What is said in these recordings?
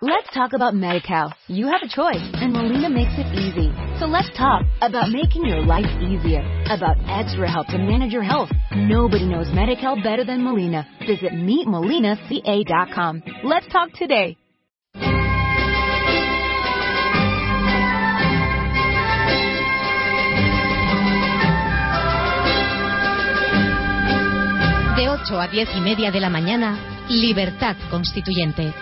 Let's talk about MediCal. You have a choice, and Molina makes it easy. So let's talk about making your life easier, about extra help to manage your health. Nobody knows MediCal better than Molina. Visit meetmolinaca.com. Let's talk today. De 8 a 10 y media de la mañana, Libertad Constituyente.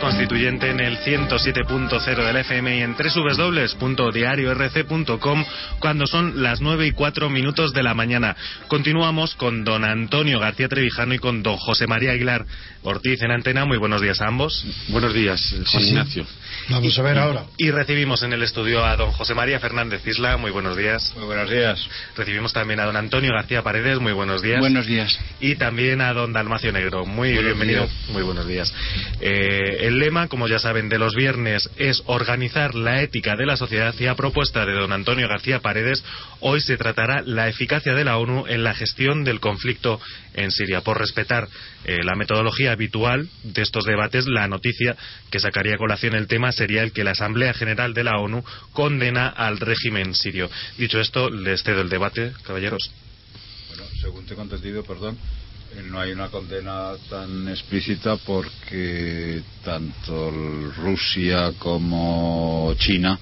Constituyente en el 107.0 del FM y en www.diariorc.com cuando son las 9 y 4 minutos de la mañana. Continuamos con don Antonio García Trevijano y con don José María Aguilar Ortiz en antena. Muy buenos días a ambos. Buenos días, Juan Ignacio. Vamos a ver ahora. Y recibimos en el estudio a don José María Fernández Isla. Muy buenos días. Muy buenos días. Recibimos también a don Antonio García Paredes. Muy buenos días. Buenos días. Y también a don Dalmacio Negro. Muy Buenos bienvenido. días. Muy buenos días. Eh, el lema, como ya saben, de los viernes es organizar la ética de la sociedad y a propuesta de don Antonio García Paredes, hoy se tratará la eficacia de la ONU en la gestión del conflicto en Siria. Por respetar eh, la metodología habitual de estos debates, la noticia que sacaría a colación el tema sería el que la Asamblea General de la ONU condena al régimen sirio. Dicho esto, les cedo el debate, caballeros. Bueno, según tengo entendido, perdón, no hay una condena tan explícita porque tanto Rusia como China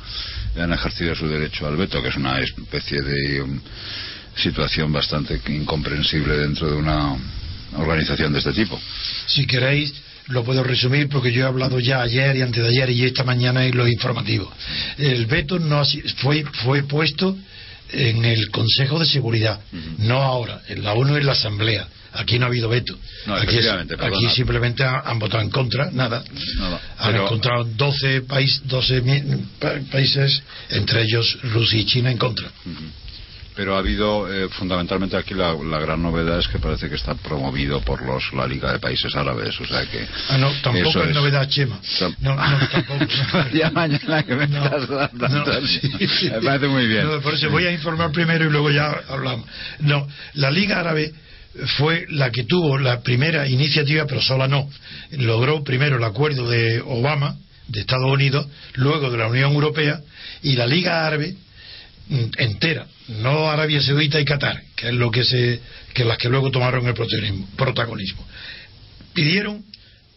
han ejercido su derecho al veto, que es una especie de um, situación bastante incomprensible dentro de una organización de este tipo. Si queréis, lo puedo resumir porque yo he hablado ya ayer y antes de ayer y esta mañana en los informativos. El veto no fue, fue puesto en el Consejo de Seguridad, no ahora, en la ONU y en la Asamblea. Aquí no ha habido veto. No, aquí, simplemente han, votado en contra, nada. Nada. Han Pero- encontrado 12, país, 12 mi- pa- países, entre ellos Rusia y China, en contra. Pero ha habido, eh, fundamentalmente aquí la, la gran novedad es que parece que está promovido por los la Liga de Países Árabes, o sea que... Ah, no, tampoco eso es novedad, Chema. No, no, tampoco. ya mañana que me No, estás dando, no, Antonio. sí. Me parece muy bien. No, por eso voy a informar primero y luego ya hablamos. No, la Liga Árabe fue la que tuvo la primera iniciativa, pero sola no. Logró primero el acuerdo de Obama, de Estados Unidos, luego de la Unión Europea, y la Liga Árabe mm, entera, no Arabia Saudita y Qatar, que es lo que se, que las que luego tomaron el protagonismo-. Pidieron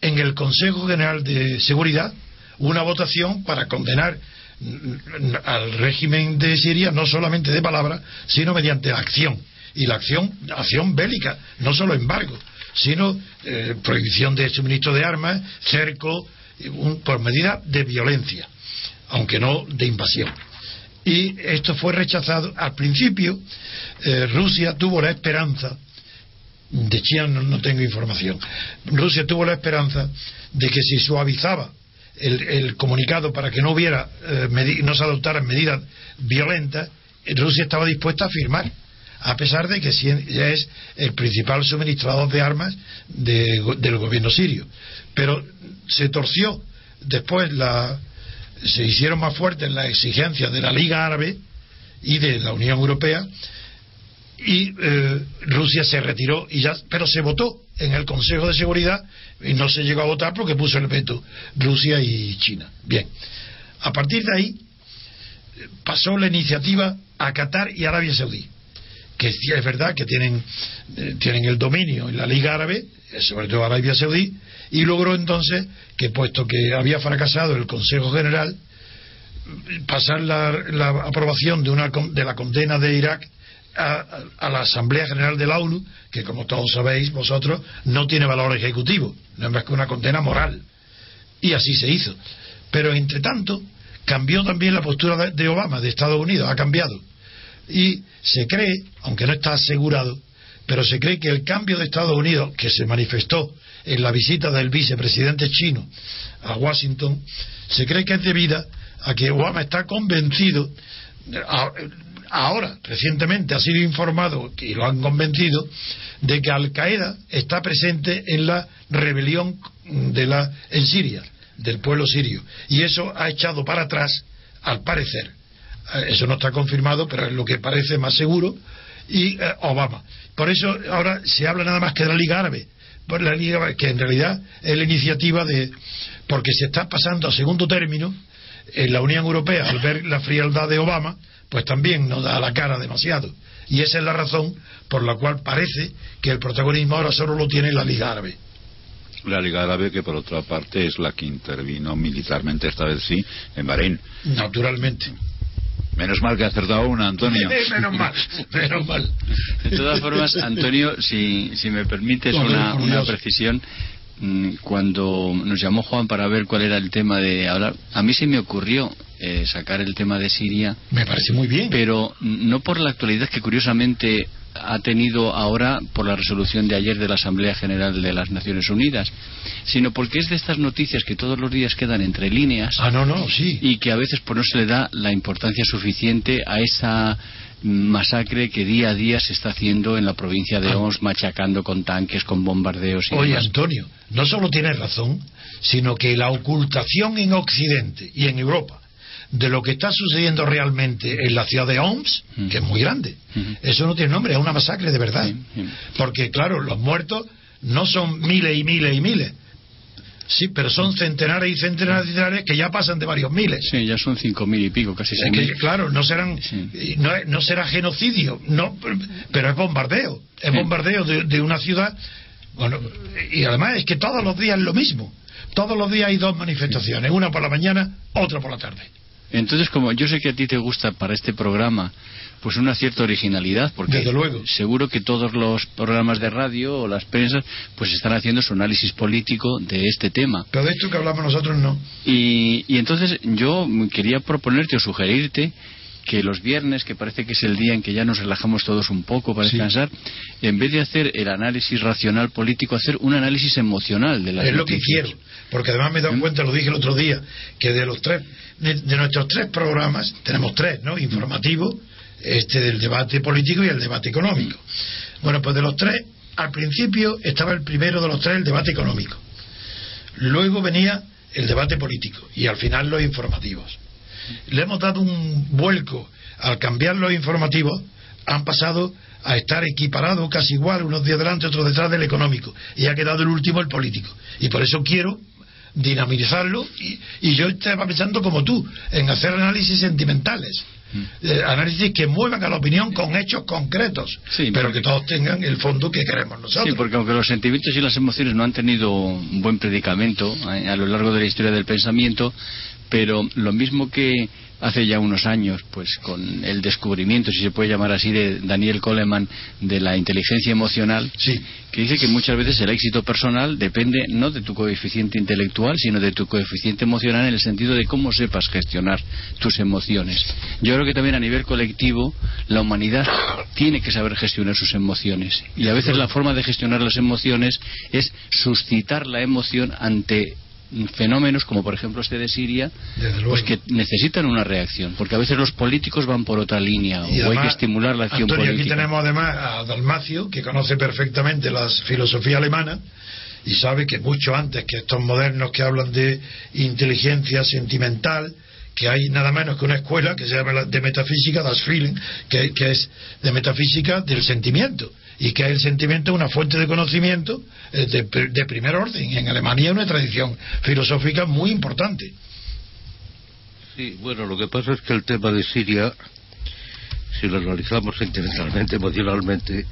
en el Consejo General de Seguridad una votación para condenar mm, al régimen de Siria no solamente de palabra, sino mediante acción. Y la acción, acción bélica, no solo embargo, sino eh, prohibición de suministro de armas, cerco, eh, un- por medida de violencia, aunque no de invasión. Y esto fue rechazado. Al principio, eh, Rusia tuvo la esperanza de China no, tengo información. Rusia tuvo la esperanza de que si suavizaba el, comunicado para que no hubiera eh, no se adoptaran medidas violentas, Rusia estaba dispuesta a firmar, a pesar de que ya es el principal suministrador de armas de del gobierno sirio. Pero se torció. Después la se hicieron más fuertes las exigencias de la Liga Árabe y de la Unión Europea y eh, Rusia se retiró y ya pero se votó en el Consejo de Seguridad y no se llegó a votar porque puso el veto Rusia y China. Bien. A partir de ahí eh, pasó la iniciativa a Qatar y Arabia Saudí que sí es verdad que tienen eh, tienen el dominio en la Liga Árabe eh, sobre todo Arabia Saudí y logró entonces que puesto que había fracasado el Consejo General pasar la, la aprobación de una de la condena de Irak a, a la Asamblea General de la ONU, que como todos sabéis vosotros, no tiene valor ejecutivo, no es más que una condena moral. Y así se hizo. Pero entre tanto, cambió también la postura de, de Obama, de Estados Unidos, ha cambiado. Y se cree, aunque no está asegurado, pero se cree que el cambio de Estados Unidos, que se manifestó en la visita del vicepresidente chino a Washington, se cree que es debida a que Obama está convencido, ahora, recientemente ha sido informado, y lo han convencido, de que Al Qaeda está presente en la rebelión de la, en Siria, del pueblo sirio. Y eso ha echado para atrás, al parecer, eso no está confirmado, pero es lo que parece más seguro, y eh, Obama. Por eso ahora se habla nada más que de la Liga Árabe, por la Liga que en realidad es la iniciativa de porque se está pasando a segundo término en la Unión Europea al ver la frialdad de Obama, pues también no da la cara demasiado. Y esa es la razón por la cual parece que el protagonismo ahora solo lo tiene la Liga Árabe. La Liga Árabe, que por otra parte es la que intervino militarmente, esta vez sí, en Bahrein. Naturalmente. Menos mal que ha acertado una, Antonio. menos mal, menos mal. De todas formas, Antonio, si, si me permites una, una precisión, mm, cuando nos llamó Juan para ver cuál era el tema de hablar, a mí se me ocurrió eh, sacar el tema de Siria. Me parece muy bien. Pero no por la actualidad que curiosamente ha tenido ahora por la resolución de ayer de la Asamblea General de las Naciones Unidas, sino porque es de estas noticias que todos los días quedan entre líneas ah, no, no, sí. y que a veces por no se le da la importancia suficiente a esa masacre que día a día se está haciendo en la provincia de ah. Ons, machacando con tanques, con bombardeos y Oye, Antonio, no solo tienes razón, sino que la ocultación en Occidente y en Europa de lo que está sucediendo realmente en la ciudad de Homs, que es muy grande. Eso no tiene nombre, es una masacre de verdad. Porque, claro, los muertos no son miles y miles y miles. Sí, pero son centenares y centenares y centenares que ya pasan de varios miles. Sí, ya son cinco mil y pico, casi seis que, Claro, no serán, no, no, será genocidio, no, pero es bombardeo, es bombardeo de, de, una ciudad. Bueno, y además es que todos los días es lo mismo. Todos los días hay dos manifestaciones, una por la mañana, otra por la tarde. Entonces, como yo sé que a ti te gusta para este programa, pues una cierta originalidad, porque seguro que todos los programas de radio o las prensas, pues están haciendo su análisis político de este tema. Pero de esto que hablamos nosotros no. Y, y entonces yo quería proponerte o sugerirte que los viernes, que parece que es el día en que ya nos relajamos todos un poco para descansar, en vez de hacer el análisis racional político, hacer un análisis emocional de la Es lo que quiero, porque además me he dado ¿Mm? cuenta, lo dije el otro día, que de los tres, de, nuestros tres programas, tenemos tres, ¿no? Informativo, este del debate político y el debate económico. Bueno, pues de los tres, al principio estaba el primero de los tres, el debate económico. Luego venía el debate político y al final los informativos le hemos dado un vuelco al cambiar los informativos, han pasado a estar equiparados casi igual, unos días delante, otros detrás del económico, y ha quedado el último el político. Y por eso quiero dinamizarlo, y, yo estaba pensando como tú, en hacer análisis sentimentales. Mm. Eh, análisis que muevan a la opinión con hechos concretos, pero que todos tengan el fondo que queremos nosotros. Sí, porque aunque los sentimientos y las emociones no han tenido un buen predicamento eh, a lo largo de la historia del pensamiento, pero lo mismo que hace ya unos años, pues con el descubrimiento, si se puede llamar así, de Daniel Coleman de la inteligencia emocional, que dice que muchas veces el éxito personal depende no de tu coeficiente intelectual, sino de tu coeficiente emocional en el sentido de cómo sepas gestionar tus emociones. Yo creo que también a nivel colectivo la humanidad tiene que saber gestionar sus emociones y a veces la forma de gestionar las emociones es suscitar la emoción ante fenómenos como por ejemplo este de Siria pues que necesitan una reacción porque a veces los políticos van por otra línea o hay que estimular la acción Antonio, política. aquí tenemos además a Dalmacio que conoce perfectamente la filosofía alemana y sabe que mucho antes que estos modernos que hablan de inteligencia sentimental que hay nada menos que una escuela que se llama de metafísica das Feeling que, que es de metafísica del sentimiento y que el sentimiento es una fuente de conocimiento eh, de, primer orden. En Alemania hay una tradición filosófica muy importante. Sí, bueno, lo que pasa es que el tema de Siria, si lo analizamos sentimentalmente, emocionalmente,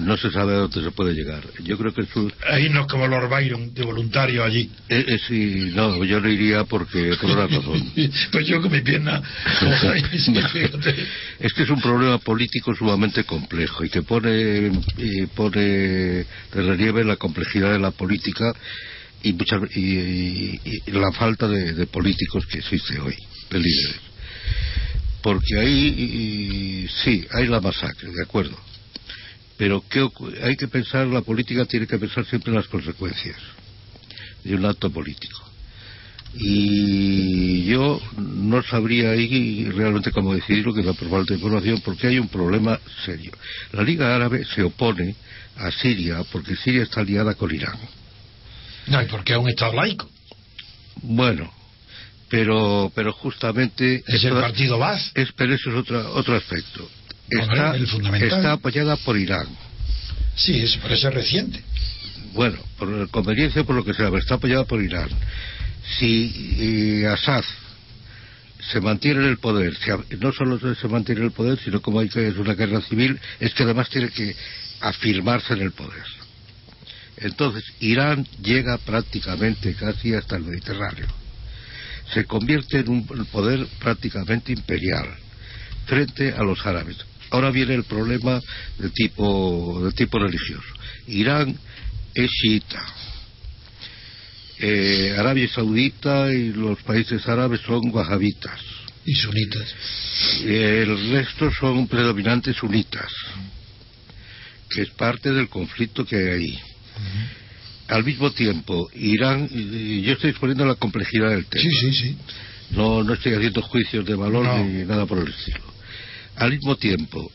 no se sabe a dónde se puede llegar. Yo creo que eso... Ahí no es como Lord Byron, de voluntario allí. Eh, eh, sí, no, yo no iría porque, por una razón. pues yo con mi pierna... es que es un problema político sumamente complejo y que pone, y pone de relieve la complejidad de la política y, muchas, y, la falta de, políticos que existe hoy, de líderes. Porque ahí, sí, hay la masacre, de acuerdo pero ¿qué hay que pensar, la política tiene que pensar siempre en las consecuencias de un acto político. Y yo no sabría ahí realmente cómo decidirlo, que da por falta de información, porque hay un problema serio. La Liga Árabe se opone a Siria porque Siria está aliada con Irán. No, y porque es un Estado laico. Bueno, pero pero justamente Es el partido Baz. es, pero eso es otro otro aspecto. Está, el fundamental. está apoyada por Irán. Sí, es, por eso es reciente. Bueno, por conveniencia, por lo que sea, pero está apoyada por Irán. Si eh, Assad se mantiene en el poder, si a- no solo se mantiene en el poder, sino como hay que es una guerra civil, es que además tiene que afirmarse en el poder. Entonces, Irán llega prácticamente casi hasta el Mediterráneo. Se convierte en un poder prácticamente imperial frente a los árabes. Ahora viene el problema de tipo, de tipo religioso. Irán es chiita. Eh, Arabia Saudita y los países árabes son wahabitas. Y sunitas. El resto son predominantes sunitas, que es parte del conflicto que hay ahí. Al mismo tiempo, Irán, y yo estoy exponiendo la complejidad del tema. Sí, sí, sí. No, no estoy haciendo juicios de valor No. ni nada por el estilo. Al mismo tiempo,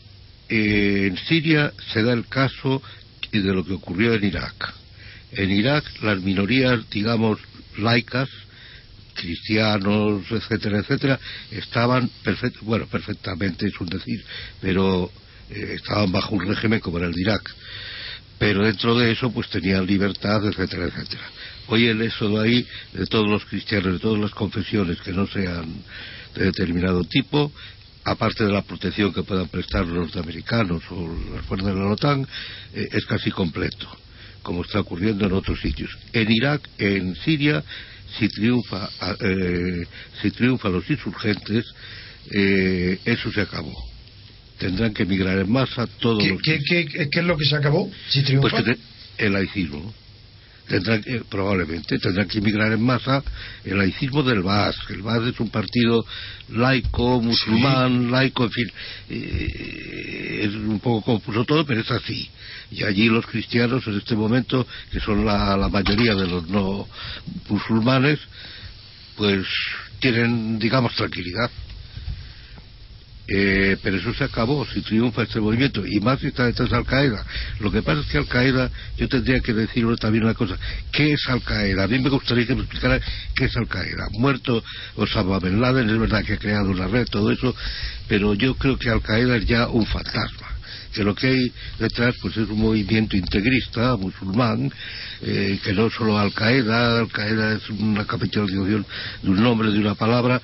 eh, en Siria se da el caso de lo que ocurrió en Irak. En Irak, las minorías, digamos, laicas, cristianos, etcétera, etcétera, estaban perfect- bueno, perfectamente, es un decir, pero eh, estaban bajo un régimen como era el de Irak. Pero dentro de eso, pues tenían libertad, etcétera, etcétera. Hoy el éxodo ahí de todos los cristianos, de todas las confesiones que no sean de determinado tipo, aparte de la protección que puedan prestar los norteamericanos o las fuerzas de la OTAN, eh, es casi completo, como está ocurriendo en otros sitios. En Irak, en Siria, si triunfa, ah, eh, si triunfan los insurgentes, eh, eso se acabó. Tendrán que emigrar en masa todos ¿Qué, los qué, qué- qué es lo que se acabó? Si triunfa. pues que te- el laicismo. Tendrán que- probablemente tendrán que emigrar en masa el laicismo del Baas. El Baas es un partido laico, musulmán, laico, en fin. eh, es un poco confuso todo, pero es así. Y allí los cristianos en este momento, que son la, la mayoría de los no musulmanes, pues tienen, digamos, tranquilidad. Eh, pero eso se acabó si triunfa este movimiento y más si está detrás de Al Qaeda lo que pasa es que Al Qaeda yo tendría que decirle también una cosa. ¿qué es Al Qaeda? a mí me gustaría que me explicara qué es Al Qaeda muerto Osama Bin Laden es verdad que ha creado una red todo eso pero yo creo que Al Qaeda es ya un fantasma que lo que hay detrás pues es un movimiento integrista musulmán eh, que no solo Al Qaeda Al Qaeda es una capitalización de un nombre de una palabra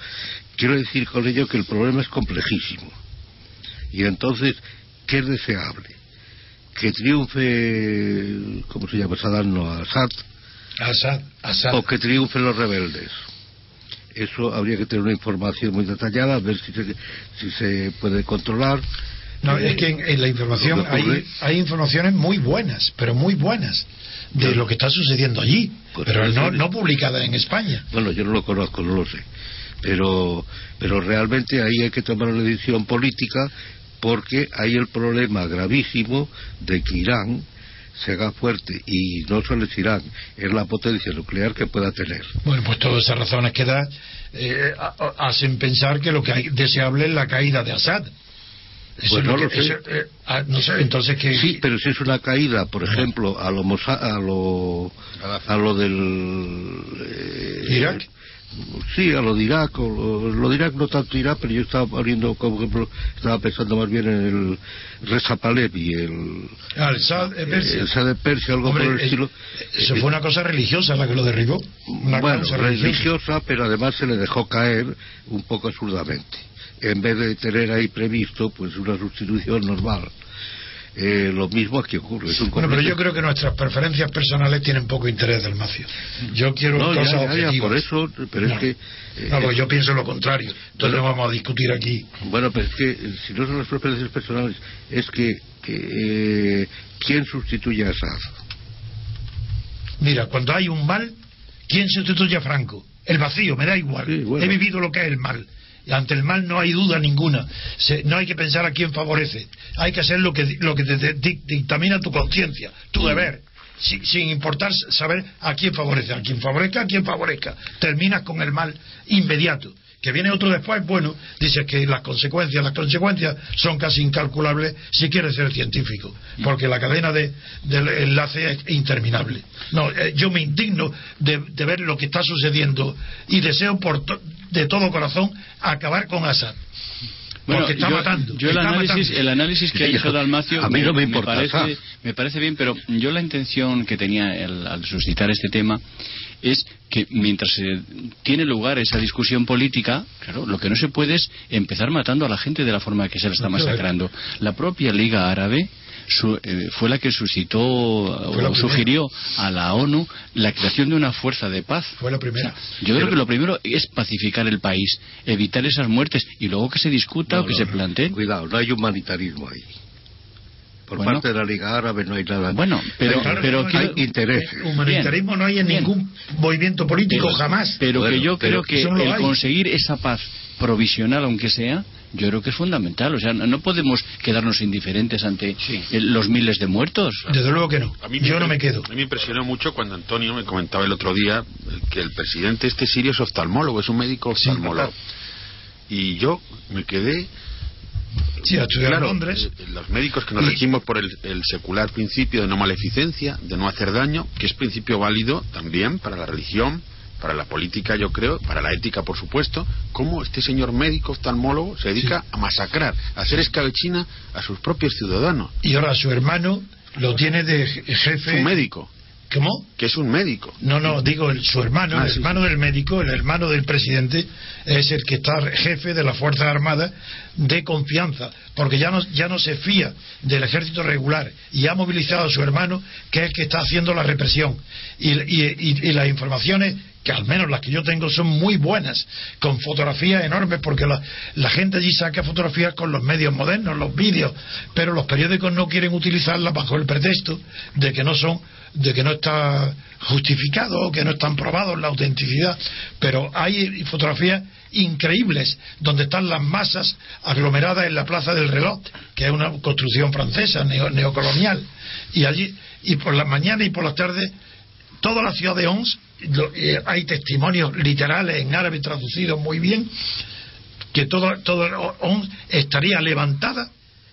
quiero decir con ello que el problema es complejísimo y entonces ¿qué es deseable? que triunfe ¿cómo se llama? Saddam no Assad Assad, Assad. o que triunfen los rebeldes eso habría que tener una información muy detallada ver si se, si se puede controlar No, Eh, es que en, en la información hay, hay informaciones muy buenas, pero muy buenas, de lo que está sucediendo allí, Pues pero no, no publicadas en España. Bueno, yo no lo conozco, no lo sé. Pero, pero realmente ahí hay que tomar una decisión política porque hay el problema gravísimo de que Irán se haga fuerte y no solo es Irán, es la potencia nuclear que pueda tener. Bueno, pues todas esas razones que da eh, hacen pensar que lo que hay deseable es la caída de Assad. Eso Pues es lo no lo que- sé. eso, eh, ah, no sé, entonces que Sí, pero si es una caída, por ejemplo, a lo a lo a lo del eh, Irak. Sí, a lo de Irak, o lo, lo de Irak no tanto Irak, pero yo estaba poniendo, como ejemplo, estaba pensando más bien en el Reza Pahlavi, el, al Assad, eh, Persia. el Shah de Persia, algo Hombre, por el estilo. Eso fue una cosa religiosa la que lo derribó. Una bueno, causa religiosa. religiosa, pero además se le dejó caer un poco absurdamente. En vez de tener ahí previsto, pues una sustitución normal. Eh, lo mismo aquí ocurre. Es un Bueno, pero yo creo que nuestras preferencias personales tienen poco interés del macio. Yo quiero No, cosas ya, ya, objetivas. por eso, pero No. es que... eh, No, porque yo pienso lo contrario. Entonces no vamos a discutir aquí. Bueno, pero es que eh, si no son las preferencias personales, es que, que, eh, ¿quién sustituye a Assad? Mira, cuando hay un mal, ¿quién sustituye a Franco? El vacío, me da igual. Sí, bueno. He vivido lo que es el mal. Ante el mal no hay duda ninguna. Se- no hay que pensar a quién favorece. Hay que hacer lo que, lo que te, te dic- dictamina tu conciencia, tu deber. sin, sin importar saber a quién favorece, a quién favorezca, a quién favorezca. Terminas con el mal inmediato que viene otro después, bueno, dice que las consecuencias, las consecuencias son casi incalculables si quieres ser científico, porque la cadena de, del enlace es interminable. No, eh, yo me indigno de, ver lo que está sucediendo y deseo por de todo corazón acabar con Assad. Bueno, porque está yo, matando. Yo el, está análisis, matando. el análisis que ha hecho Dalmacio A mí no me importa, parece, me parece bien, pero yo la intención que tenía el- al suscitar este tema es que mientras se tiene lugar esa discusión política, claro, lo que no se puede es empezar matando a la gente de la forma que se la está masacrando. La propia Liga Árabe su- eh, fue la que suscitó o sugirió a la ONU la creación de una fuerza de paz. Fue la primera. Yo creo que lo primero es pacificar el país, evitar esas muertes y luego que se discuta No, o que no, se no. plantee. Cuidado, no hay humanitarismo ahí. Por Bueno. parte de la Liga Árabe no hay nada. Bueno, pero, Claro, pero quiero- hay intereses. Humanitarismo no hay en Bien. ningún movimiento político pero- jamás. Pero Bueno, que yo pero creo que el hay. conseguir esa paz provisional, aunque sea, yo creo que es fundamental. O sea, no podemos quedarnos indiferentes ante eh, los miles de muertos. Desde luego que no. A mí Yo no me quedo. A mí me impresionó mucho cuando Antonio me comentaba el otro día eh, que el presidente este sirio es oftalmólogo, es un médico oftalmólogo. y yo me quedé Sí, a estudiar claro, en Londres. eh, los médicos que nos regimos por el, el secular principio de no maleficencia, de no hacer daño, que es principio válido también para la religión, para la política, yo creo, para la ética, por supuesto, cómo este señor médico oftalmólogo se dedica a masacrar, a hacer escabechina a sus propios ciudadanos. Y ahora su hermano lo tiene de jefe. un médico, ¿Cómo? que es un médico. No, no, digo el- su hermano, Ah, el sí, hermano del médico, el hermano del presidente, es el que está jefe de las Fuerzas Armadas de confianza, porque ya no, ya no se fía del ejército regular y ha movilizado a su hermano, que es el que está haciendo la represión. Y, y- y- y las informaciones, que al menos las que yo tengo, son muy buenas, con fotografías enormes, porque la, gente allí saca fotografías con los medios modernos, los vídeos, pero los periódicos no quieren utilizarlas bajo el pretexto de que no son de que no está justificado o que no están probados la autenticidad, pero hay fotografías increíbles donde están las masas aglomeradas en la Plaza del Reloj, que es una construcción francesa neo- neocolonial, y allí y por las mañanas y por las tardes toda la ciudad de Ons lo- eh, hay testimonios literales en árabe traducidos muy bien que todo, todo Ons estaría levantada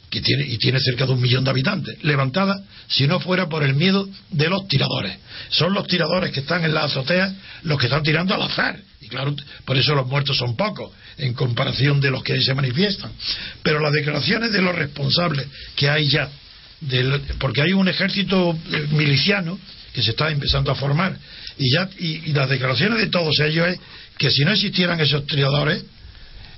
que tiene, y tiene cerca de un millón de habitantes, levantada si no fuera por el miedo de los tiradores. Son los tiradores que están en las azoteas los que están tirando al azar. Y claro, por eso los muertos son pocos en comparación de los que se manifiestan. Pero las declaraciones de los responsables que hay ya, del- porque hay un ejército eh, miliciano que se está empezando a formar, y, ya, y, las declaraciones de todos ellos es que si no existieran esos tiradores,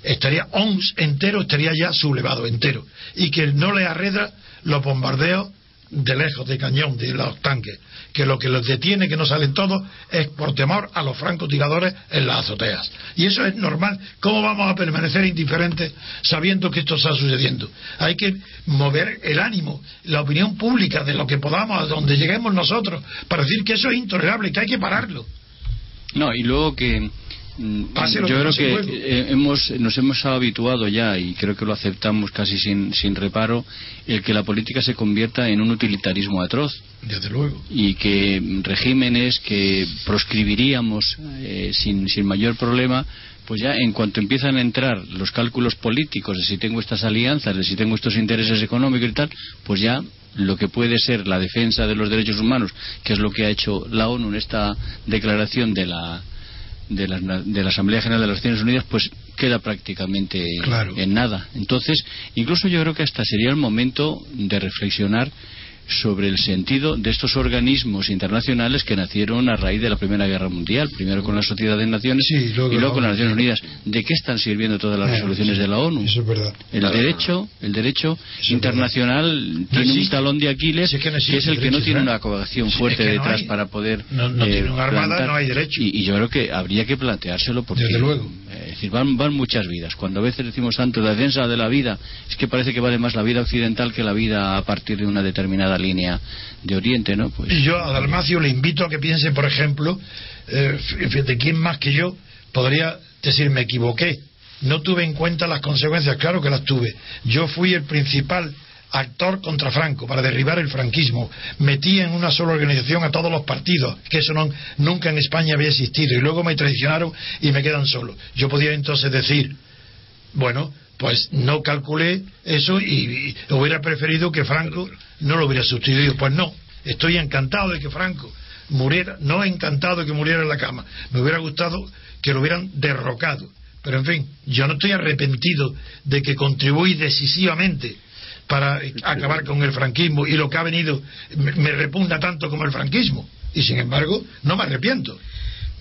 estaría ONS entero, estaría ya sublevado entero. Y que no le arredra los bombardeos de lejos, de cañón, de los tanques. Que lo que los detiene, que no salen todos, es por temor a los francotiradores en las azoteas. Y eso es normal. ¿Cómo vamos a permanecer indiferentes sabiendo que esto está sucediendo? Hay que mover el ánimo, la opinión pública de lo que podamos, a donde lleguemos nosotros, para decir que eso es intolerable, que hay que pararlo. No, y luego que yo que creo que eh, hemos nos hemos habituado ya y creo que lo aceptamos casi sin, sin reparo el que la política se convierta en un utilitarismo atroz Desde luego. y que regímenes que proscribiríamos eh, sin, sin mayor problema, pues ya en cuanto empiezan a entrar los cálculos políticos de si tengo estas alianzas, de si tengo estos intereses económicos y tal, pues ya lo que puede ser la defensa de los derechos humanos, que es lo que ha hecho la ONU en esta declaración de la de la, de la Asamblea General de las Naciones Unidas, pues queda prácticamente Claro. en nada. Entonces, incluso yo creo que hasta sería el momento de reflexionar sobre el sentido de estos organismos internacionales que nacieron a raíz de la Primera Guerra Mundial, primero con la Sociedad de Naciones Sí, y luego con las. Naciones Unidas. ¿De qué están sirviendo todas las Eh, resoluciones sí, de la ONU? Eso es verdad. El Claro. derecho, el derecho internacional tiene un talón de Aquiles Si es que no que existe es el que no tiene israel. una coacción fuerte es que no detrás hay. para poder No- no eh, tiene una armada, plantar. no hay derecho. Y, y yo creo que habría que planteárselo porque Desde luego. eh, es decir, van, van muchas vidas. Cuando a veces decimos tanto la defensa de la vida, es que parece que vale más la vida occidental que la vida a partir de una determinada línea de Oriente, ¿no? Pues Y yo a Dalmacio le invito a que piense, por ejemplo, eh, fíjate, ¿quién más que yo podría decir me equivoqué? No tuve en cuenta las consecuencias, claro que las tuve. Yo fui el principal actor contra Franco para derribar el franquismo, metía en una sola organización a todos los partidos, que eso no, nunca en España había existido, y luego me traicionaron y me quedan solos. Yo podía entonces decir, bueno, pues no calculé eso y, hubiera preferido que Franco no lo hubiera sustituido. Pues no, estoy encantado de que Franco muriera, no encantado de que muriera en la cama, me hubiera gustado que lo hubieran derrocado. Pero en fin, yo no estoy arrepentido de que contribuí decisivamente para acabar con el franquismo y lo que ha venido me, me repugna tanto como el franquismo. Y sin embargo, no me arrepiento.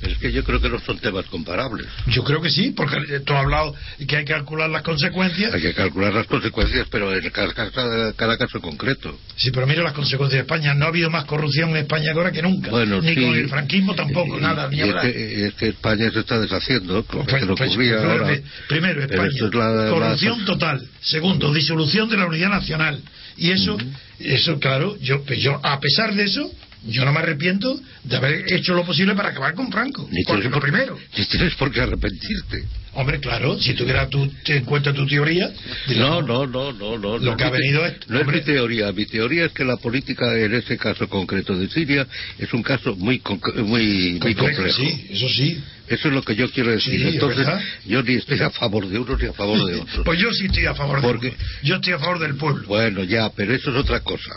Es que yo creo que no son temas comparables. Yo creo que sí, porque tú has hablado que hay que calcular las consecuencias. Hay que calcular las consecuencias, pero en cada, cada, cada caso concreto. Sí, pero mira las consecuencias de España. No ha habido más corrupción en España ahora que nunca. Bueno, ni sí. con el franquismo tampoco, Y- nada, ni y es, que, es que España se está deshaciendo, Pues- no pues- ahora. Primero, España. esto es la- la- corrupción total. Segundo, disolución de la unidad nacional. Y eso, eso claro, yo, pues yo, a pesar de eso, yo no me arrepiento de haber hecho lo posible para acabar con Franco. Ni Porque lo por- primero. Ni tienes por qué arrepentirte. Hombre, claro, si tuviera tu, te en cuenta tu teoría. No, no, no, no, no. Lo no que ha venido es- No es mi teoría. Mi teoría es que la política en ese caso concreto de Siria es un caso muy muy, muy complejo, complejo. Sí, eso sí. Eso es lo que yo quiero decir. Sí, Entonces, verdad. yo ni estoy a favor de unos ni a favor de otros. Pues yo sí estoy a favor Porque- pueblo. Yo estoy a favor del pueblo. Bueno, ya, pero eso es otra cosa.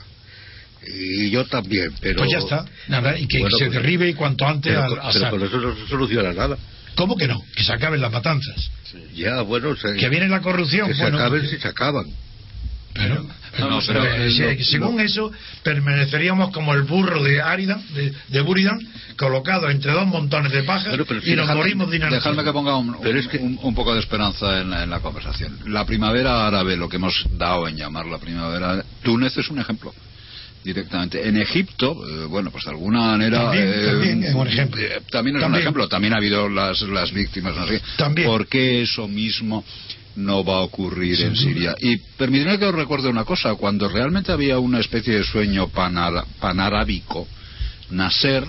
Y yo también, pero... Pues ya está. Nada, y que Bueno, se pues- derribe y cuanto antes Pero, al con- Assad. pero con eso no se soluciona nada. ¿Cómo que no? Que se acaben las matanzas. Ya, bueno, se, Que viene la corrupción. que se bueno, acaben si se acaban. Pero, No, no, pero, pero, eh, eh, no, según eso, permaneceríamos como el burro de Áridan, de, de Buridan, colocado entre dos montones de paja pero y si nos dejadme- morimos de inanición. Dejadme que ponga un, un- es que- un- un poco de esperanza en la, en la conversación. La primavera árabe, lo que hemos dado en llamar la primavera Túnez es un ejemplo. Directamente. En Egipto, eh, bueno, pues de alguna manera. También, eh, también es un ejemplo. eh, también es También. un ejemplo. También ha habido las, las víctimas, no sé. También. ¿Por qué eso mismo no va a ocurrir en. Siria? Y permitidme que os recuerde una cosa. Cuando realmente había una especie de sueño panara- panarábico, Nasser.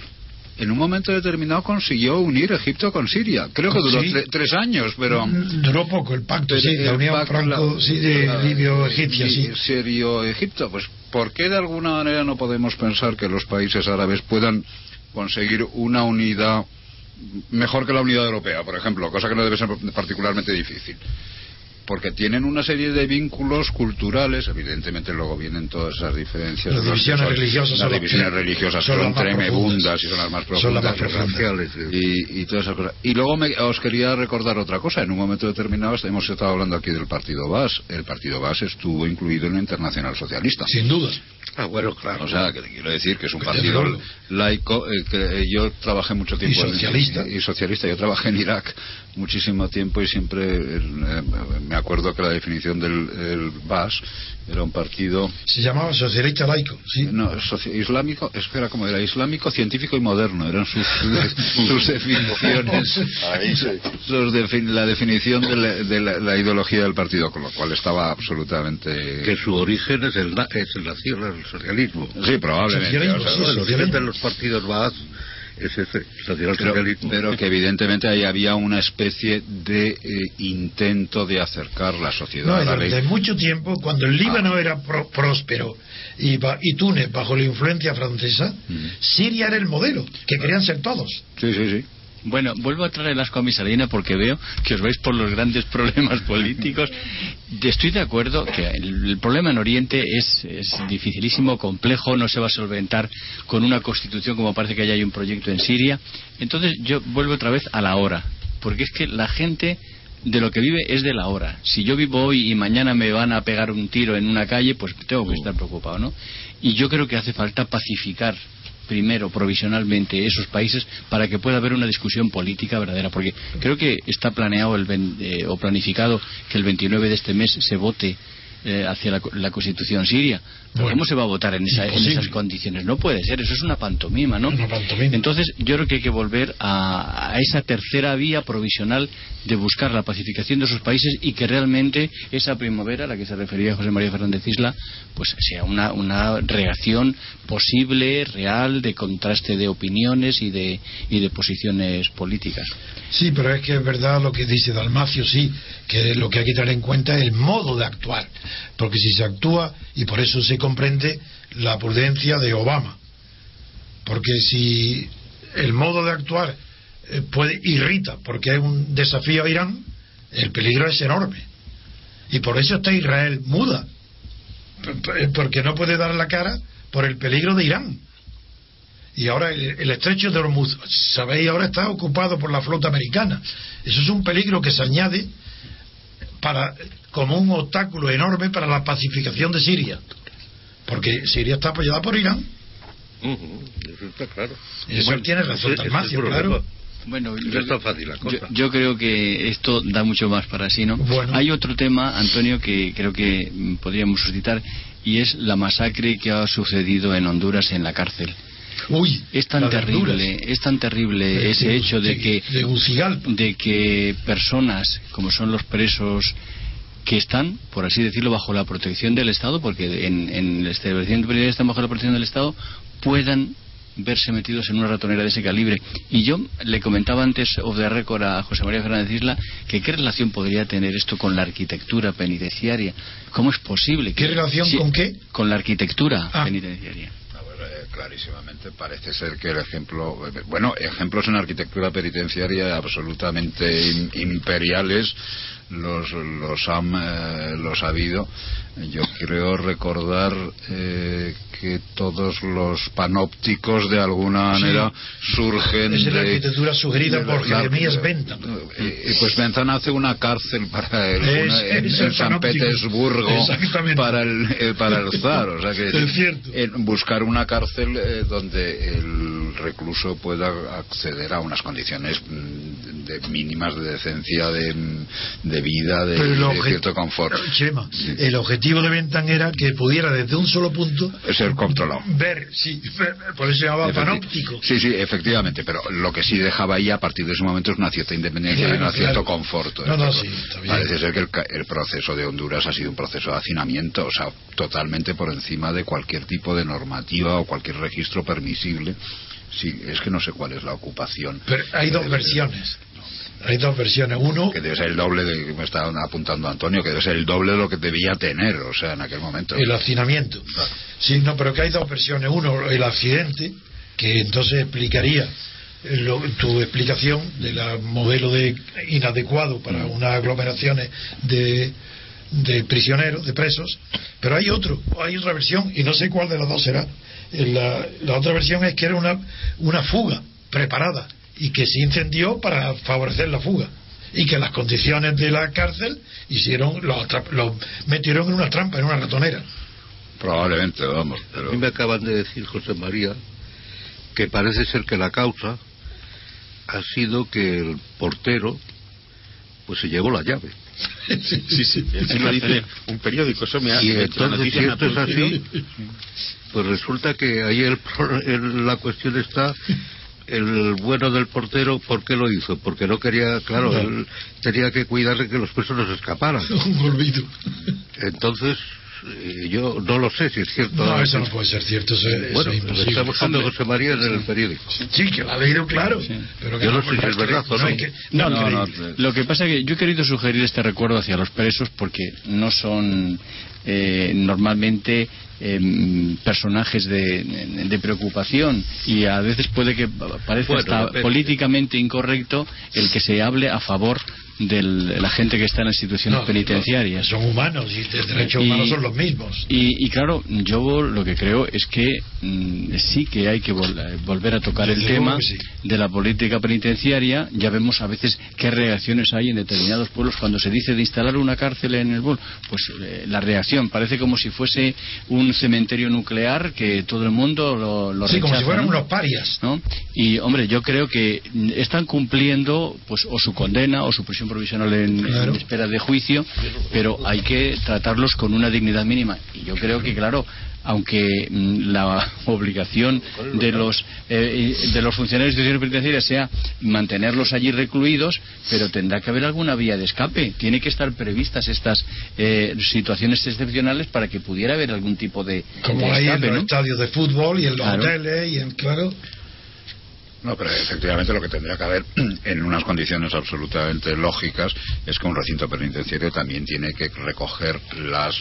En un momento determinado consiguió unir Egipto con Siria. Creo que duró Sí. tre- tres años, pero. Mm, Duró poco el pacto, sí, la unión pacto, franco, la- sí, Sirio-Egipto. Pues, ¿por qué de alguna manera no podemos pensar que los países árabes puedan conseguir una unidad mejor que la unidad europea, por ejemplo? Cosa que no debe ser particularmente difícil. Porque tienen una serie de vínculos culturales, evidentemente luego vienen todas esas diferencias. Las divisiones son- religiosas Las son divisiones religiosas tremebundas y son las más Son las profundas. más. Y, y todas esas cosas. Y luego me- os quería recordar otra cosa. En un momento determinado hemos estado hablando aquí del Partido VAS. El Partido VAS estuvo incluido en la Internacional Socialista. Sin duda. Ah, bueno, claro. O sea, que te quiero decir que es un Desde partido laico. eh, que eh, yo trabajé mucho tiempo. Y en- socialista. y socialista. Yo trabajé en Irak muchísimo tiempo y siempre eh, me acuerdo que la definición del el VAS era un partido Se llamaba socialista laico, sí. no, islámico, espera, como era? Islámico, científico y moderno, eran sus, sus definiciones. Sus defin- la definición de, la, de la- la ideología del partido, con lo cual estaba absolutamente. Que su origen es el, es el nacionalsocialismo. Sí, probablemente. Socialismo, o sea, sí, el origen socialismo. de los partidos más es ese, pero, nacionalsocialismo. pero que evidentemente ahí había una especie de eh, intento de acercar la sociedad No, a la ley. durante mucho tiempo, cuando el Líbano era pro- próspero y, y Túnez bajo la influencia francesa, Siria era el modelo, que querían ser todos. Sí, sí, sí. Bueno, vuelvo a traer las comisarinas porque veo que os vais por los grandes problemas políticos. Estoy de acuerdo que el, el problema en Oriente es, es dificilísimo, complejo, no se va a solventar con una constitución como parece que ya hay un proyecto en Siria. Entonces yo vuelvo otra vez a la hora, porque es que la gente de lo que vive es de la hora. Si yo vivo hoy y mañana me van a pegar un tiro en una calle, pues tengo que estar preocupado, ¿no? Y yo creo que hace falta pacificar primero provisionalmente esos países para que pueda haber una discusión política verdadera porque creo que está planeado el eh, o planificado que el 29 de este mes se vote eh, hacia la, co- la constitución siria ¿cómo se va a votar en, esa- en imposible. esas condiciones? No puede ser, eso es una pantomima, ¿no? Una pantomima. Entonces yo creo que hay que volver a, a esa tercera vía provisional de buscar la pacificación de esos países y que realmente esa primavera a la que se refería José María Fernández Isla pues sea una, una reacción posible, real, de contraste de opiniones y de, y de posiciones políticas. Sí, pero es que es verdad lo que dice Dalmacio, sí, que lo que hay que tener en cuenta es el modo de actuar. Porque si se actúa, y por eso se comprende la prudencia de Obama, porque si el modo de actuar eh, puede irrita, porque es un desafío a Irán, el peligro es enorme. Y por eso está Israel muda, porque no puede dar la cara por el peligro de Irán. Y ahora el, estrecho de Hormuz, sabéis, ahora está ocupado por la flota americana. Eso es un peligro que se añade para como un obstáculo enorme para la pacificación de Siria. Porque Siria está apoyada por Irán. eso está claro. Eso tiene razón, Dalmacio, claro. Bueno, no es tan fácil la cosa. Yo, yo, creo que esto da mucho más para sí, ¿no? Bueno. Hay otro tema, Antonio, que creo que podríamos suscitar y es la masacre que ha sucedido en Honduras en la cárcel. Uy, es tan terrible, es tan terrible ese de, hecho de, de, que de, que personas como son los presos que están, por así decirlo, bajo la protección del Estado, porque en, en el establecimiento penitenciario están bajo la protección del Estado, puedan verse metidos en una ratonera de ese calibre. Y yo le comentaba antes, off the record, a José María Fernández Isla, que qué relación podría tener esto con la arquitectura penitenciaria. ¿Cómo es posible? ¿Qué relación con qué? Con la arquitectura Ah. penitenciaria. Clarísimamente parece ser que el ejemplo bueno ejemplos en arquitectura penitenciaria absolutamente im- imperiales los los han eh, los ha habido yo creo recordar eh, que todos los panópticos de alguna Sí. manera surgen es la de arquitectura sugerida de por la- Jeremías Bentham. eh, y pues Bentham hace una cárcel para el, Es- una- en, San. Petersburgo para el eh, para el zar o sea que Es buscar una cárcel eh, donde el recluso pueda acceder a unas condiciones mm, de mínimas de decencia de, de vida de, de cierto confort Chema, el objetivo de Bentham era que pudiera desde un solo punto ser controlado ver, sí, por eso se llamaba panóptico. Sí, sí, efectivamente, pero lo que sí dejaba ahí a partir de ese momento es una cierta independencia Sí, y un claro. cierto confort. No, no, sí. Parece ser que el, el proceso de Honduras ha sido un proceso de hacinamiento, o sea, totalmente por encima de cualquier tipo de normativa o cualquier registro permisible. Sí, es que no sé cuál es la ocupación. Pero hay dos versiones. Hay dos versiones. Uno, Que debe ser el doble de que me estaba apuntando Antonio, que debe ser el doble de lo que debía tener, o sea, en aquel momento. el hacinamiento. Sí, no, pero que hay dos versiones. Uno, el accidente, que entonces explicaría lo- tu explicación del modelo de inadecuado para unas aglomeraciones de, de prisioneros, de presos. Pero hay otro, hay otra versión, y no sé cuál de las dos será. La, la otra versión es que era una, una fuga preparada y que se incendió para favorecer la fuga y que las condiciones de la cárcel hicieron los, atrap- los metieron en una trampa, en una ratonera. Probablemente, vamos. A Pero... mí me acaban de decir, José María, que parece ser que la causa ha sido que el portero pues se llevó la llave. Sí, sí, eso lo dice un periódico, eso me ha Y entonces, si esto es así, pues resulta que ahí el, el- la cuestión está el bueno del portero, ¿por qué lo hizo? Porque no quería, claro, No. él tenía que cuidar de que los presos no se escaparan. un olvido. Entonces, yo no lo sé si es cierto. No, eso no puede ser cierto, eso, eso Bueno, es lo imposible. está buscando José María en el periódico. Sí, que lo ha leído claro. Pero que Yo no sé si es verdad o no. que- No, no, no. creíble. Lo que pasa es que yo he querido sugerir este recuerdo hacia los presos porque no son eh, normalmente em, personajes de, de preocupación y a veces puede que parezca Bueno, hasta políticamente incorrecto el que se hable a favor de la gente que está en las instituciones No, penitenciarias. Son humanos y los derechos Y- humanos son los mismos. Y, y claro, yo lo que creo es que mm, sí que hay que vol- eh, volver a tocar el tema sí. de la política penitenciaria. Ya vemos a veces qué reacciones hay en determinados pueblos cuando se dice de instalar una cárcel en el pueblo. Pues eh, la reacción parece como si fuese un cementerio nuclear que todo el mundo lo, lo Sí, como si fueran ¿no? unos parias. ¿no? Y hombre, yo creo que mm, están cumpliendo pues o su condena o su prisión provisional en, Claro. en espera de juicio, pero hay que tratarlos con una dignidad mínima. Y yo creo que claro, aunque mm, la obligación de los eh, de los funcionarios de instituciones penitenciarias sea mantenerlos allí recluidos, pero tendrá que haber alguna vía de escape. Tiene que estar previstas estas eh, situaciones excepcionales para que pudiera haber algún tipo de, Como de hay en los ¿no? estadios de fútbol y en los Claro. hoteles y en, claro. No, pero efectivamente lo que tendría que haber en unas condiciones absolutamente lógicas es que un recinto penitenciario también tiene que recoger la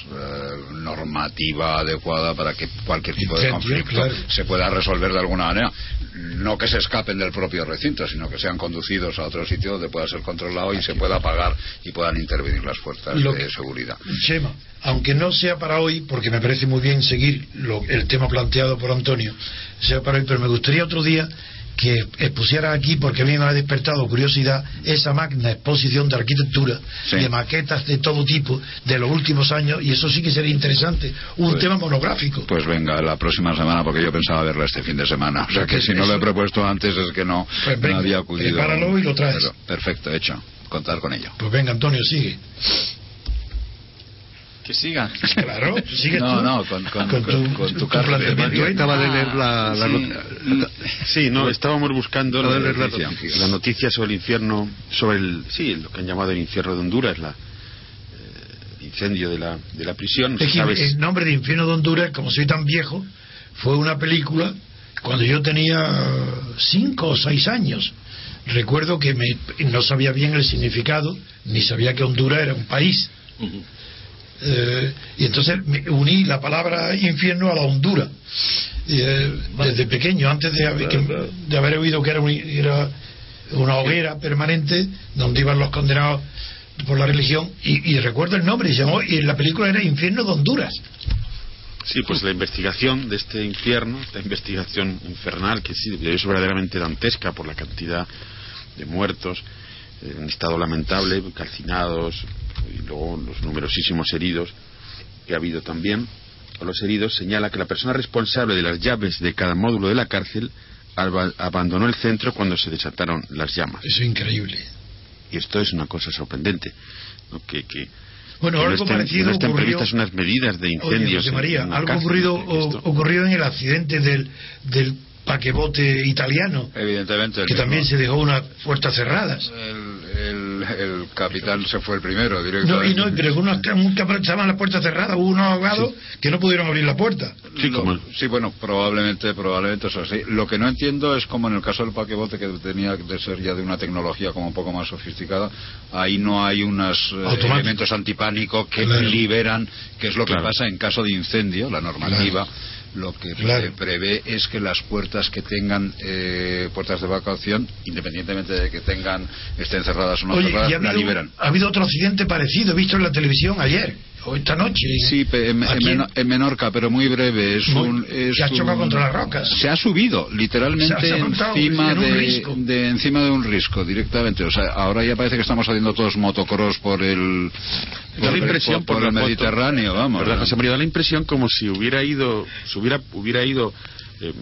normativa adecuada para que cualquier tipo de conflicto se pueda resolver de alguna manera. No que se escapen del propio recinto, sino que sean conducidos a otro sitio donde pueda ser controlado y se pueda pagar y puedan intervenir las fuerzas de seguridad. Chema, aunque no sea para hoy, porque me parece muy bien seguir el tema planteado por Antonio, sea para hoy, pero me gustaría otro día que expusiera aquí, porque a mí me ha despertado curiosidad, esa magna exposición de arquitectura, de maquetas de todo tipo, de los últimos años, y eso sí que sería interesante, un pues, tema monográfico. Pues venga, la próxima semana, porque yo pensaba verla este fin de semana. O sea que, si no lo he propuesto antes es que no, pues había acudido. Prepáralo y lo traes. perfecto, hecho. Contar con ello. Pues venga, Antonio, sigue. Que siga. Claro, sigue no, tú. No, con, con, con, tu, con tu acaba de leer la, la sí. no, estábamos buscando la, la, noticia. la, noticia sobre el infierno, sobre el, sí, lo que han llamado el infierno de Honduras, la, eh, el incendio de la, de la prisión. Es el nombre de infierno de Honduras, como soy tan viejo, fue una película cuando yo tenía cinco o seis años. Recuerdo que me, no sabía bien el significado, ni sabía que Honduras era un país. Eh, y entonces me uní la palabra infierno a la hondura. Eh, desde pequeño, antes de haber, de haber oído que era, era, una hoguera permanente donde iban los condenados por la religión, y, recuerdo el nombre, y, llamó, y la película era Infierno de Honduras. Sí, pues la investigación de este infierno, esta investigación infernal, que sí, es verdaderamente dantesca por la cantidad de muertos, en estado lamentable, calcinados, y luego los numerosísimos heridos que ha habido también, o los heridos, señala que la persona responsable de las llaves de cada módulo de la cárcel abandonó el centro cuando se desataron las llamas. Eso es increíble. Y esto es una cosa sorprendente, que, que bueno, algo estén, parecido no previstas unas medidas de incendios. María, algo ocurrido, ocurrió en el accidente del, del paquebote italiano. Evidentemente. Que también se dejó unas puertas cerradas. El, el, capitán se fue el primero, directamente. No, y no, pero unos, estaban las puertas cerradas, hubo unos ahogados que no pudieron abrir la puerta. Sí, sí, bueno, probablemente, probablemente eso sí. Lo que no entiendo es como en el caso del paquebote, que tenía que ser ya de una tecnología como un poco más sofisticada, ahí no hay unos eh, elementos antipánico que liberan, que es lo que pasa en caso de incendio, la normativa lo que prevé es que las puertas que tengan eh, puertas de evacuación, independientemente de que tengan estén cerradas o no cerradas, la liberan. Ha habido otro accidente parecido, visto en la televisión ayer o esta noche. Sí, en, Menorca, pero muy breve. Es un, se ha chocado contra las rocas. Se ha subido, literalmente, encima, de, encima de un risco, directamente. O sea, ahora ya parece que estamos haciendo todos motocross por el, por, la impresión, por, el Mediterráneo, vamos. ¿Verdad, José María? Da la impresión como si hubiera ido, si hubiera, hubiera ido eh,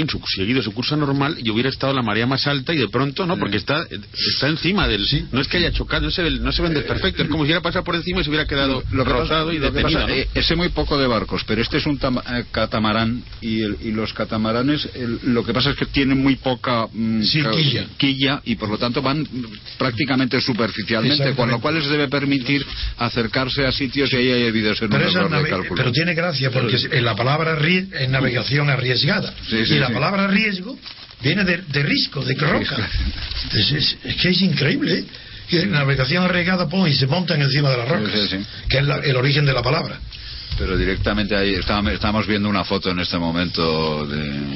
en su, seguido su curso normal y hubiera estado la marea más alta y de pronto no, porque está está encima del. No es que haya chocado, no se, ve, no se ven desperfecto, es como si hubiera pasado por encima y se hubiera quedado lo, rosado y detenido. Eh, ese muy poco de barcos, pero este es un eh, catamarán y, y los catamaranes lo que pasa es que tienen muy poca mm, quilla. y por lo tanto van prácticamente superficialmente, con lo cual les debe permitir acercarse a sitios y ahí hay habido ser pero, pero tiene gracia porque en la palabra es navegación arriesgada. y la palabra riesgo viene de, de risco, de roca. Es, que es increíble, ¿eh? Que la navegación arriesgada y se montan encima de las rocas, que es el origen de la palabra. Pero directamente ahí estamos, viendo una foto en este momento de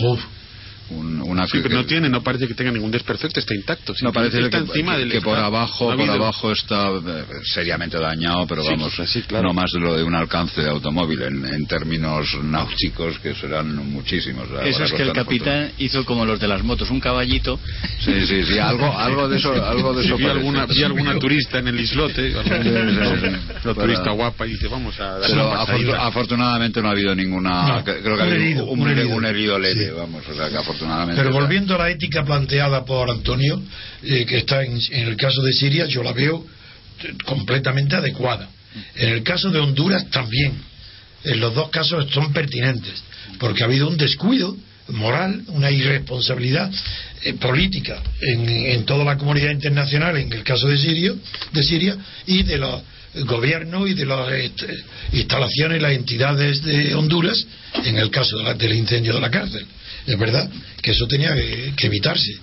una sí, pero no tiene, no parece que tenga ningún desperfecto, está intacto. No parece que, encima que, por abajo, por abajo está eh, seriamente dañado, pero vamos, no más de lo de un alcance de automóvil en, términos náuticos que serán muchísimos. Eso es que el capitán hizo como los de las motos, un caballito. Sí, sí, sí, algo, algo de eso, algo de eso. vi alguna, vi alguna turista en el islote, una turista guapa y dice vamos a. Pero afortunadamente no ha habido ninguna, creo que ha habido un, un, herido, leve, vamos, o sea que afortunadamente pero volviendo a la ética planteada por Antonio, eh, que está en, el caso de Siria, yo la veo completamente adecuada. En el caso de Honduras también. En los dos casos son pertinentes, porque ha habido un descuido moral, una irresponsabilidad eh, política en, toda la comunidad internacional, en el caso de, Sirio, de Siria, y de los gobiernos y de las este, instalaciones y las entidades de Honduras en el caso de la- del incendio de la cárcel. Es verdad que eso tenía que, que evitarse.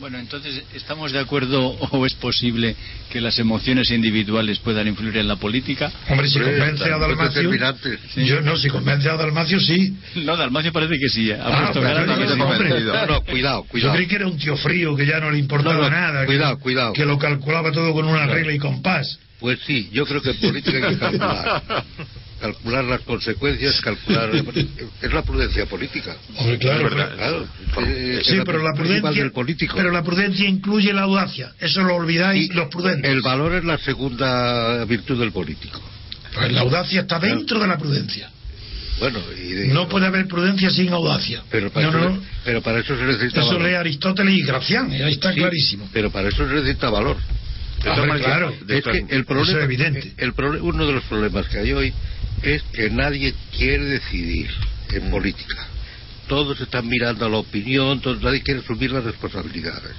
Bueno, entonces, ¿estamos de acuerdo o es posible que las emociones individuales puedan influir en la política? Hombre, si convence a Dalmacio. determinante. Yo no, si convence a Dalmacio, sí. No, Dalmacio parece que sí. Ha Ah, puesto pero cara yo digo, que sí. hombre, No, no, cuidado, Yo cuidado. creí que era un tío frío, que ya no le importaba No, no, nada. que- cuidado, cuidado. Que lo calculaba todo con una regla y compás. Pues sí, yo creo que en política hay que calcular. calcular las consecuencias, calcular. Es la prudencia política. Hombre, claro. Es verdad. Claro. es- Sí, la pero la prudencia. político. Pero la prudencia incluye la audacia. Eso lo olvidáis los prudentes. El valor es la segunda virtud del político. Pues la audacia está dentro de la prudencia. Bueno, y de- No puede haber prudencia sin audacia. pero, para No, eso, no. pero para eso se necesita Eso valor. lee Aristóteles y Gracián, y ahí está Sí, clarísimo. Pero para eso se necesita valor. Claro. Es que el problema, es evidente. el uno de los problemas que hay hoy es que nadie quiere decidir Mm. en política. Todos están mirando a la opinión, todos, nadie quiere asumir las responsabilidades.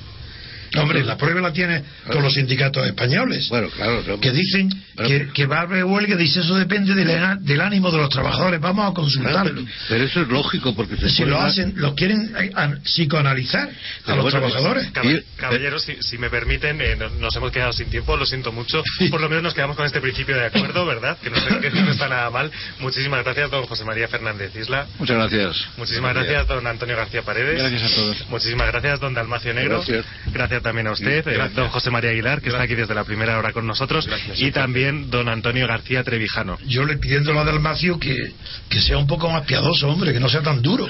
Hombre, la prueba la tiene con los sindicatos españoles. Bueno, claro, no, que dicen Bueno, que, pero- que va a haber huelga, dice eso depende del, del ánimo de los trabajadores, vamos a claro, consultarlo. pero, pero eso es lógico porque se si lo dar- hacen, lo quieren eh, an- psicoanalizar a Pero los bueno, trabajadores. Caballeros, si, si me permiten, eh, no- nos hemos quedado sin tiempo, lo siento mucho. Por lo menos nos quedamos con este principio de acuerdo, ¿verdad? Que no, sé- que no está nada mal. Muchísimas gracias, don José María Fernández Isla. Muchas gracias. Muchísimas gracias, don Antonio García Paredes. Gracias a todos. Muchísimas gracias, don Dalmacio Negro. Gracias. Gracias también a usted, eh, don José María Aguilar, que está aquí desde la primera hora con nosotros. y también don Antonio García Trevijano. Yo le pidiéndolo a Dalmacio que, que sea un poco más piadoso, hombre, que no sea tan duro.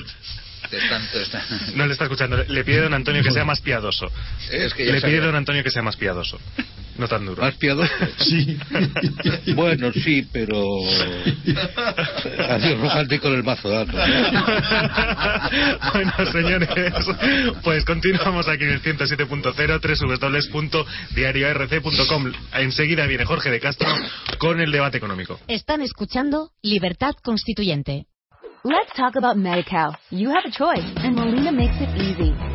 De tanto está- No le está escuchando. Le pide don Antonio que sea más piadoso. Es que ya Le pide sabía. don Antonio que sea más piadoso. No tan duro. más piadoso. Sí. Bueno, sí, pero así romántico con el mazo de bueno, señores, pues continuamos aquí en el 107.0 www.diariorc.com. Enseguida viene Jorge de Castro con el debate económico. Están escuchando Libertad Constituyente. Let's talk about MediCal. You have a choice, and Molina makes it easy.